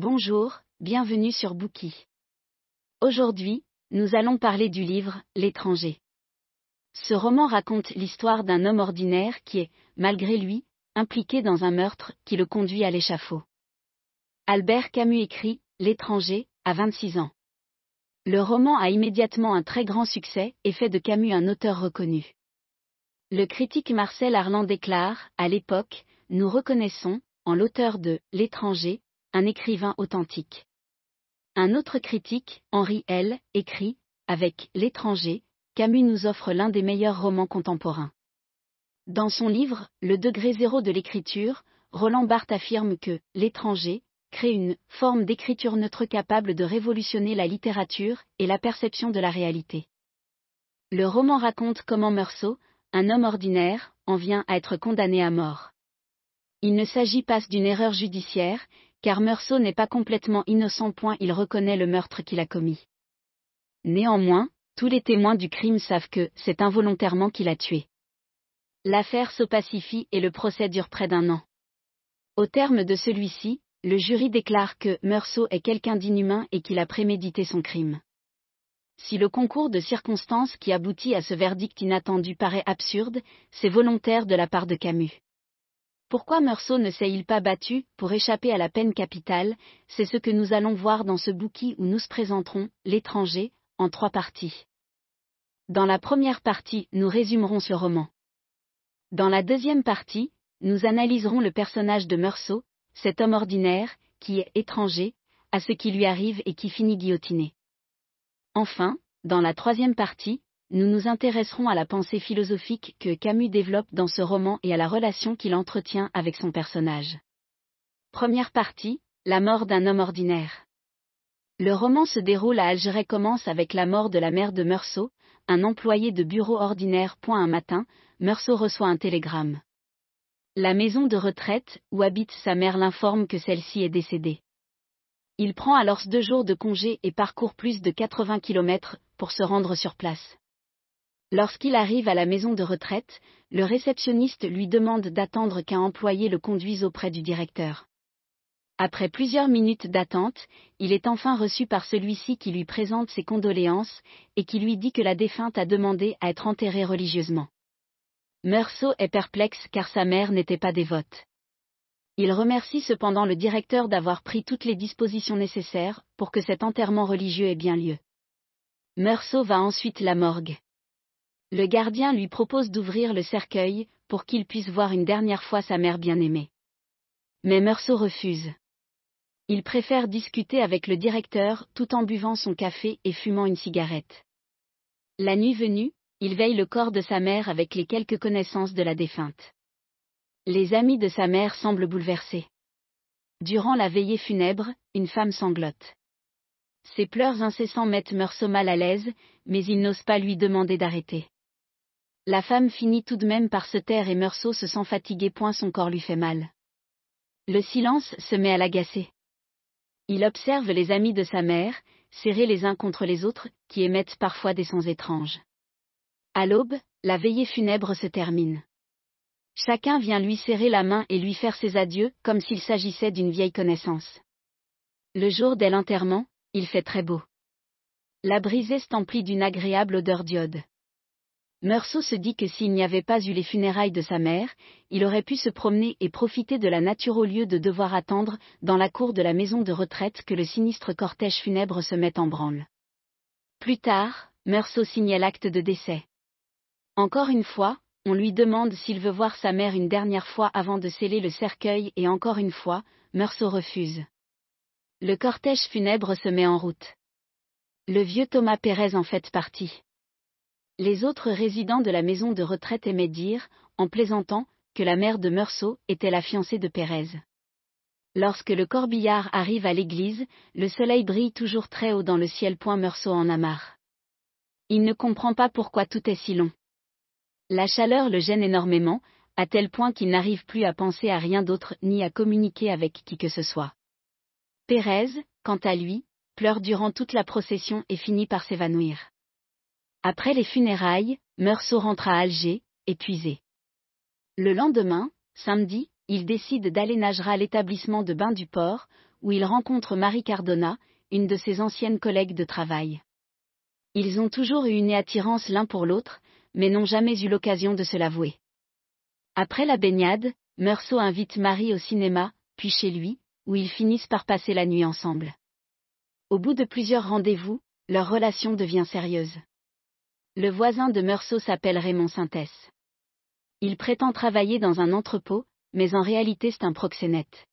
Bonjour, bienvenue sur Bookie. Aujourd'hui, nous allons parler du livre L'étranger. Ce roman raconte l'histoire d'un homme ordinaire qui est, malgré lui, impliqué dans un meurtre qui le conduit à l'échafaud. Albert Camus écrit L'étranger, à 26 ans. Le roman a immédiatement un très grand succès et fait de Camus un auteur reconnu. Le critique Marcel Arland déclare, à l'époque, nous reconnaissons, en l'auteur de L'étranger, un écrivain authentique. Un autre critique, Henri L., écrit, avec L'étranger, Camus nous offre l'un des meilleurs romans contemporains. Dans son livre Le degré zéro de l'écriture, Roland Barthes affirme que L'étranger crée une forme d'écriture neutre capable de révolutionner la littérature et la perception de la réalité. Le roman raconte comment Meursault, un homme ordinaire, en vient à être condamné à mort. Il ne s'agit pas d'une erreur judiciaire, car Meursault n'est pas complètement innocent. Point il reconnaît le meurtre qu'il a commis. Néanmoins, tous les témoins du crime savent que c'est involontairement qu'il a tué. L'affaire s'opacifie et le procès dure près d'un an. Au terme de celui-ci, le jury déclare que Meursault est quelqu'un d'inhumain et qu'il a prémédité son crime. Si le concours de circonstances qui aboutit à ce verdict inattendu paraît absurde, c'est volontaire de la part de Camus. Pourquoi Meursault ne s'est-il pas battu pour échapper à la peine capitale? C'est ce que nous allons voir dans ce bouquin où nous se présenterons, l'étranger, en trois parties. Dans la première partie, nous résumerons ce roman. Dans la deuxième partie, nous analyserons le personnage de Meursault, cet homme ordinaire, qui est étranger, à ce qui lui arrive et qui finit guillotiné. Enfin, dans la troisième partie, nous nous intéresserons à la pensée philosophique que Camus développe dans ce roman et à la relation qu'il entretient avec son personnage. Première partie, la mort d'un homme ordinaire. Le roman se déroule à Alger commence avec la mort de la mère de Meursault, un employé de bureau ordinaire. Un matin, Meursault reçoit un télégramme. La maison de retraite, où habite sa mère l'informe que celle-ci est décédée. Il prend alors deux jours de congé et parcourt plus de 80 km pour se rendre sur place. Lorsqu'il arrive à la maison de retraite, le réceptionniste lui demande d'attendre qu'un employé le conduise auprès du directeur. Après plusieurs minutes d'attente, il est enfin reçu par celui-ci qui lui présente ses condoléances et qui lui dit que la défunte a demandé à être enterrée religieusement. Meursault est perplexe car sa mère n'était pas dévote. Il remercie cependant le directeur d'avoir pris toutes les dispositions nécessaires pour que cet enterrement religieux ait bien lieu. Meursault va ensuite la morgue. Le gardien lui propose d'ouvrir le cercueil, pour qu'il puisse voir une dernière fois sa mère bien-aimée. Mais Meursault refuse. Il préfère discuter avec le directeur tout en buvant son café et fumant une cigarette. La nuit venue, il veille le corps de sa mère avec les quelques connaissances de la défunte. Les amis de sa mère semblent bouleversés. Durant la veillée funèbre, une femme sanglote. Ses pleurs incessants mettent Meursault mal à l'aise, mais il n'ose pas lui demander d'arrêter. La femme finit tout de même par se taire et Meursault se sent fatigué. Point son corps lui fait mal. Le silence se met à l'agacer. Il observe les amis de sa mère, serrés les uns contre les autres, qui émettent parfois des sons étranges. À l'aube, la veillée funèbre se termine. Chacun vient lui serrer la main et lui faire ses adieux, comme s'il s'agissait d'une vieille connaissance. Le jour dès l'enterrement, il fait très beau. La brisée s'emplit d'une agréable odeur d'iode. Meursault se dit que s'il n'y avait pas eu les funérailles de sa mère, il aurait pu se promener et profiter de la nature au lieu de devoir attendre, dans la cour de la maison de retraite, que le sinistre cortège funèbre se mette en branle. Plus tard, Meursault signait l'acte de décès. Encore une fois, on lui demande s'il veut voir sa mère une dernière fois avant de sceller le cercueil et encore une fois, Meursault refuse. Le cortège funèbre se met en route. Le vieux Thomas Pérez en fait partie. Les autres résidents de la maison de retraite aimaient dire, en plaisantant, que la mère de Meursault était la fiancée de Pérez. Lorsque le corbillard arrive à l'église, le soleil brille toujours très haut dans le ciel. Point Meursault en a marre. Il ne comprend pas pourquoi tout est si long. La chaleur le gêne énormément, à tel point qu'il n'arrive plus à penser à rien d'autre ni à communiquer avec qui que ce soit. Pérez, quant à lui, pleure durant toute la procession et finit par s'évanouir. Après les funérailles, Meursault rentre à Alger, épuisé. Le lendemain, samedi, il décide d'aller nager à l'établissement de bain du port, où il rencontre Marie Cardona, une de ses anciennes collègues de travail. Ils ont toujours eu une attirance l'un pour l'autre, mais n'ont jamais eu l'occasion de se l'avouer. Après la baignade, Meursault invite Marie au cinéma, puis chez lui, où ils finissent par passer la nuit ensemble. Au bout de plusieurs rendez-vous, leur relation devient sérieuse. Le voisin de Meursault s'appelle Raymond Sintès. Il prétend travailler dans un entrepôt, mais en réalité c'est un proxénète.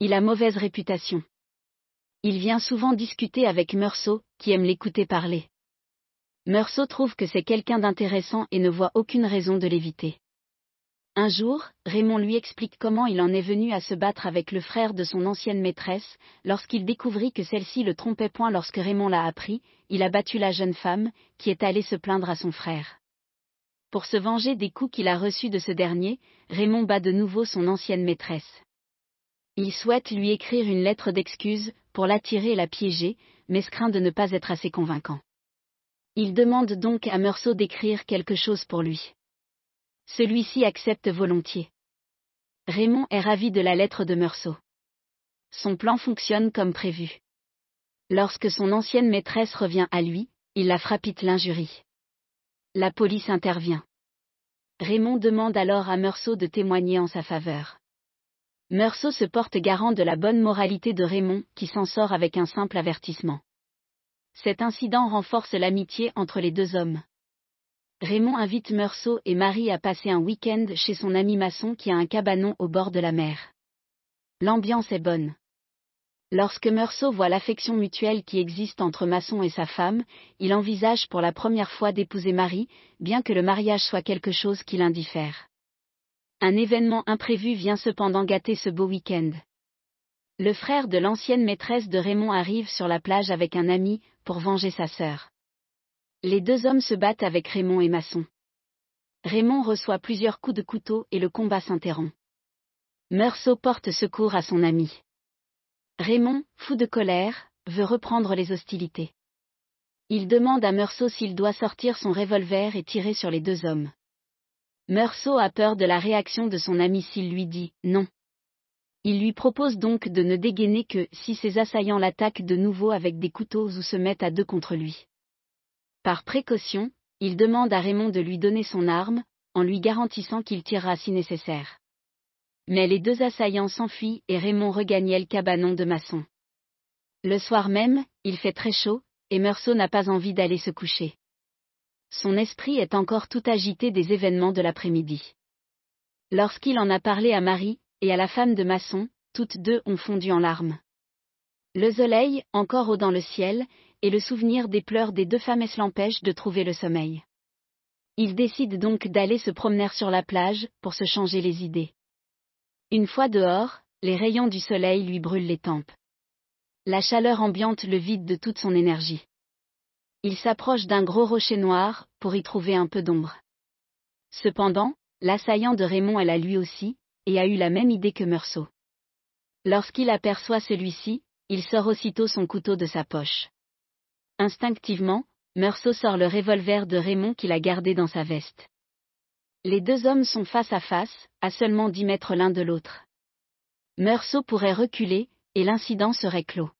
Il a mauvaise réputation. Il vient souvent discuter avec Meursault, qui aime l'écouter parler. Meursault trouve que c'est quelqu'un d'intéressant et ne voit aucune raison de l'éviter. Un jour, Raymond lui explique comment il en est venu à se battre avec le frère de son ancienne maîtresse, lorsqu'il découvrit que celle-ci le trompait point lorsque Raymond l'a appris, il a battu la jeune femme, qui est allée se plaindre à son frère. Pour se venger des coups qu'il a reçus de ce dernier, Raymond bat de nouveau son ancienne maîtresse. Il souhaite lui écrire une lettre d'excuse, pour l'attirer et la piéger, mais se craint de ne pas être assez convaincant. Il demande donc à Meursault d'écrire quelque chose pour lui. Celui-ci accepte volontiers. Raymond est ravi de la lettre de Meursault. Son plan fonctionne comme prévu. Lorsque son ancienne maîtresse revient à lui, il la frappite l'injurie. La police intervient. Raymond demande alors à Meursault de témoigner en sa faveur. Meursault se porte garant de la bonne moralité de Raymond, qui s'en sort avec un simple avertissement. Cet incident renforce l'amitié entre les deux hommes. Raymond invite Meursault et Marie à passer un week-end chez son ami maçon qui a un cabanon au bord de la mer. L'ambiance est bonne. Lorsque Meursault voit l'affection mutuelle qui existe entre Masson et sa femme, il envisage pour la première fois d'épouser Marie, bien que le mariage soit quelque chose qui l'indiffère. Un événement imprévu vient cependant gâter ce beau week-end. Le frère de l'ancienne maîtresse de Raymond arrive sur la plage avec un ami, pour venger sa sœur. Les deux hommes se battent avec Raymond et Masson. Raymond reçoit plusieurs coups de couteau et le combat s'interrompt. Meursault porte secours à son ami. Raymond, fou de colère, veut reprendre les hostilités. Il demande à Meursault s'il doit sortir son revolver et tirer sur les deux hommes. Meursault a peur de la réaction de son ami s'il lui dit non. Il lui propose donc de ne dégainer que si ses assaillants l'attaquent de nouveau avec des couteaux ou se mettent à deux contre lui. Par précaution, il demande à Raymond de lui donner son arme, en lui garantissant qu'il tirera si nécessaire. Mais les deux assaillants s'enfuient et Raymond regagnait le cabanon de maçon. Le soir même, il fait très chaud, et Meursault n'a pas envie d'aller se coucher. Son esprit est encore tout agité des événements de l'après-midi. Lorsqu'il en a parlé à Marie, et à la femme de maçon, toutes deux ont fondu en larmes. Le soleil, encore haut dans le ciel, et le souvenir des pleurs des deux femmes l'empêche de trouver le sommeil? Il décide donc d'aller se promener sur la plage, pour se changer les idées. Une fois dehors, les rayons du soleil lui brûlent les tempes. La chaleur ambiante le vide de toute son énergie. Il s'approche d'un gros rocher noir, pour y trouver un peu d'ombre. Cependant, l'assaillant de Raymond est là lui aussi, et a eu la même idée que Meursault. Lorsqu'il aperçoit celui-ci, il sort aussitôt son couteau de sa poche. Instinctivement, Meursault sort le revolver de Raymond qu'il a gardé dans sa veste. Les deux hommes sont face à face, à seulement dix mètres l'un de l'autre. Meursault pourrait reculer, et l'incident serait clos.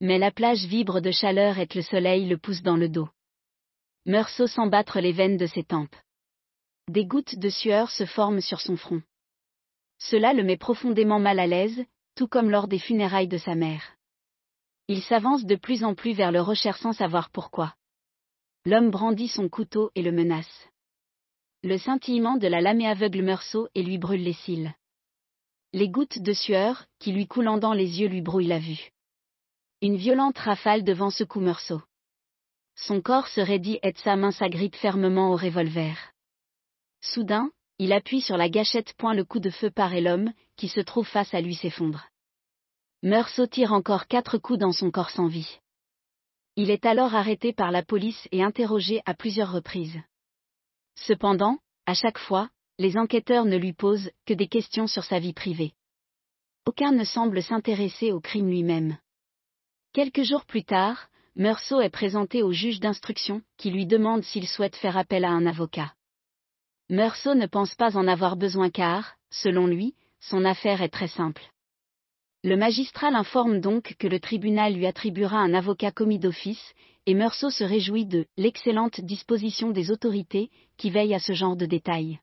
Mais la plage vibre de chaleur et le soleil le pousse dans le dos. Meursault sent battre les veines de ses tempes. Des gouttes de sueur se forment sur son front. Cela le met profondément mal à l'aise, tout comme lors des funérailles de sa mère. Il s'avance de plus en plus vers le recherche sans savoir pourquoi. L'homme brandit son couteau et le menace. Le scintillement de la lame aveugle Meursault et lui brûle les cils. Les gouttes de sueur, qui lui coulant dans les yeux lui brouillent la vue. Une violente rafale devant secoue Meursault. Son corps se raidit et sa main s'agrippe fermement au revolver. Soudain, il appuie sur la gâchette point le coup de feu par et l'homme, qui se trouve face à lui s'effondre. Meursault tire encore quatre coups dans son corps sans vie. Il est alors arrêté par la police et interrogé à plusieurs reprises. Cependant, à chaque fois, les enquêteurs ne lui posent que des questions sur sa vie privée. Aucun ne semble s'intéresser au crime lui-même. Quelques jours plus tard, Meursault est présenté au juge d'instruction, qui lui demande s'il souhaite faire appel à un avocat. Meursault ne pense pas en avoir besoin car, selon lui, son affaire est très simple. Le magistrat l'informe donc que le tribunal lui attribuera un avocat commis d'office, et Meursault se réjouit de l'excellente disposition des autorités qui veillent à ce genre de détails.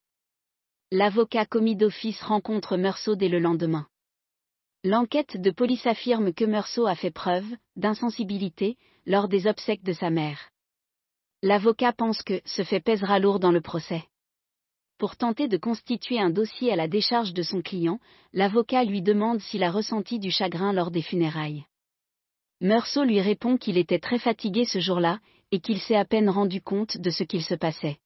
L'avocat commis d'office rencontre Meursault dès le lendemain. L'enquête de police affirme que Meursault a fait preuve d'insensibilité lors des obsèques de sa mère. L'avocat pense que ce fait pèsera lourd dans le procès. Pour tenter de constituer un dossier à la décharge de son client, l'avocat lui demande s'il a ressenti du chagrin lors des funérailles. Meursault lui répond qu'il était très fatigué ce jour-là, et qu'il s'est à peine rendu compte de ce qu'il se passait.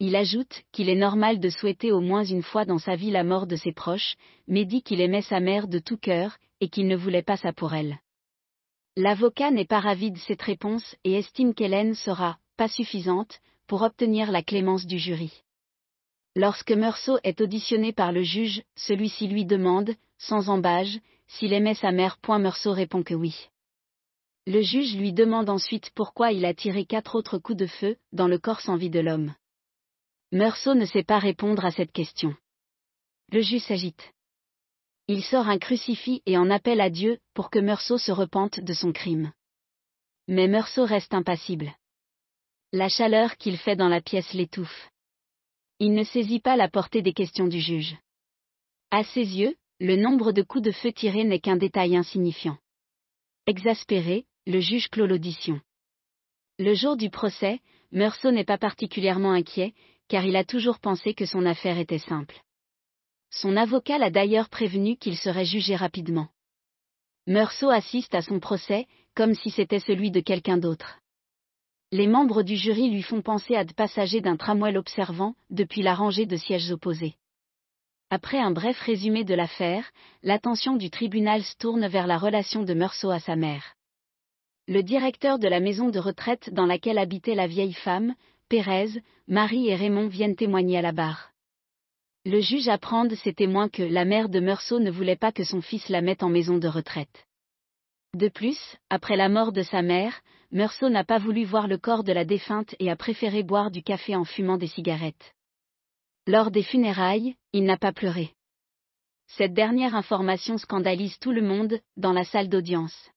Il ajoute qu'il est normal de souhaiter au moins une fois dans sa vie la mort de ses proches, mais dit qu'il aimait sa mère de tout cœur, et qu'il ne voulait pas ça pour elle. L'avocat n'est pas ravi de cette réponse et estime qu'Hélène sera pas suffisante pour obtenir la clémence du jury. Lorsque Meursault est auditionné par le juge, celui-ci lui demande, sans embâge, s'il aimait sa mère. Meursault répond que oui. Le juge lui demande ensuite pourquoi il a tiré quatre autres coups de feu dans le corps sans vie de l'homme. Meursault ne sait pas répondre à cette question. Le juge s'agite. Il sort un crucifix et en appelle à Dieu pour que Meursault se repente de son crime. Mais Meursault reste impassible. La chaleur qu'il fait dans la pièce l'étouffe il ne saisit pas la portée des questions du juge. À ses yeux, le nombre de coups de feu tirés n'est qu'un détail insignifiant. Exaspéré, le juge clôt l'audition. Le jour du procès, Meursault n'est pas particulièrement inquiet, car il a toujours pensé que son affaire était simple. Son avocat l'a d'ailleurs prévenu qu'il serait jugé rapidement. Meursault assiste à son procès, comme si c'était celui de quelqu'un d'autre les membres du jury lui font penser à de passagers d'un tramway l'observant, depuis la rangée de sièges opposés. Après un bref résumé de l'affaire, l'attention du tribunal se tourne vers la relation de Meursault à sa mère. Le directeur de la maison de retraite dans laquelle habitait la vieille femme, Pérez, Marie et Raymond viennent témoigner à la barre. Le juge apprend de ses témoins que la mère de Meursault ne voulait pas que son fils la mette en maison de retraite. De plus, après la mort de sa mère, Meursault n'a pas voulu voir le corps de la défunte et a préféré boire du café en fumant des cigarettes. Lors des funérailles, il n'a pas pleuré. Cette dernière information scandalise tout le monde, dans la salle d'audience.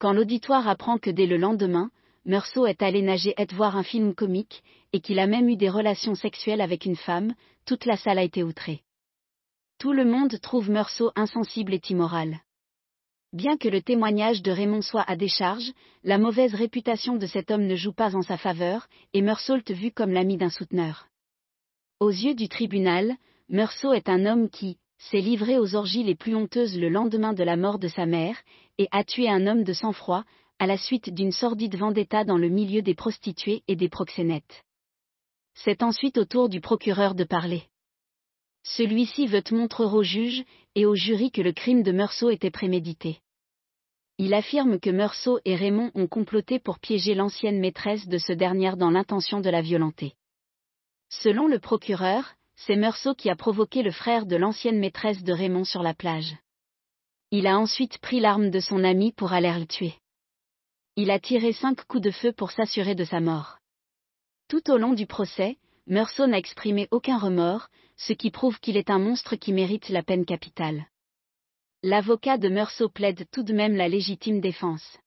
Quand l'auditoire apprend que dès le lendemain, Meursault est allé nager et voir un film comique, et qu'il a même eu des relations sexuelles avec une femme, toute la salle a été outrée. Tout le monde trouve Meursault insensible et immoral. Bien que le témoignage de Raymond soit à décharge, la mauvaise réputation de cet homme ne joue pas en sa faveur, et Meursault vu comme l'ami d'un souteneur. Aux yeux du tribunal, Meursault est un homme qui s'est livré aux orgies les plus honteuses le lendemain de la mort de sa mère, et a tué un homme de sang-froid, à la suite d'une sordide vendetta dans le milieu des prostituées et des proxénètes. C'est ensuite au tour du procureur de parler. Celui-ci veut montrer au juge et au jury que le crime de Meursault était prémédité. Il affirme que Meursault et Raymond ont comploté pour piéger l'ancienne maîtresse de ce dernier dans l'intention de la violenter. Selon le procureur, c'est Meursault qui a provoqué le frère de l'ancienne maîtresse de Raymond sur la plage. Il a ensuite pris l'arme de son ami pour aller le tuer. Il a tiré cinq coups de feu pour s'assurer de sa mort. Tout au long du procès, Meursault n'a exprimé aucun remords, ce qui prouve qu'il est un monstre qui mérite la peine capitale. L'avocat de Meursault plaide tout de même la légitime défense.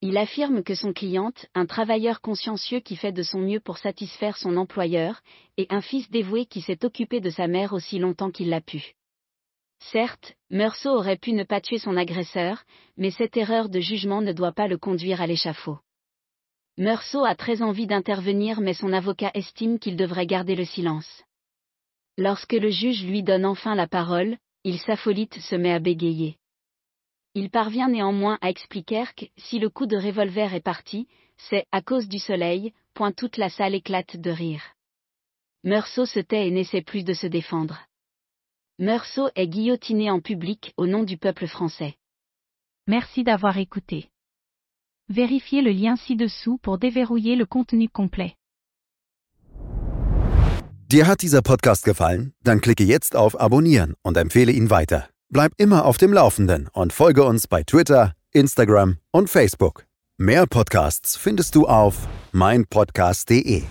Il affirme que son cliente, un travailleur consciencieux qui fait de son mieux pour satisfaire son employeur, est un fils dévoué qui s'est occupé de sa mère aussi longtemps qu'il l'a pu. Certes, Meursault aurait pu ne pas tuer son agresseur, mais cette erreur de jugement ne doit pas le conduire à l'échafaud. Meursault a très envie d'intervenir mais son avocat estime qu'il devrait garder le silence. Lorsque le juge lui donne enfin la parole, il s'affolite se met à bégayer. Il parvient néanmoins à expliquer que, si le coup de revolver est parti, c'est à cause du soleil, point toute la salle éclate de rire. Meursault se tait et n'essaie plus de se défendre. Meursault est guillotiné en public au nom du peuple français. Merci d'avoir écouté. Vérifiez le lien ci-dessous pour déverrouiller le contenu complet. Dir hat dieser Podcast gefallen? Dann klicke jetzt auf Abonnieren und empfehle ihn weiter. Bleib immer auf dem Laufenden und folge uns bei Twitter, Instagram und Facebook. Mehr Podcasts findest du auf meinpodcast.de.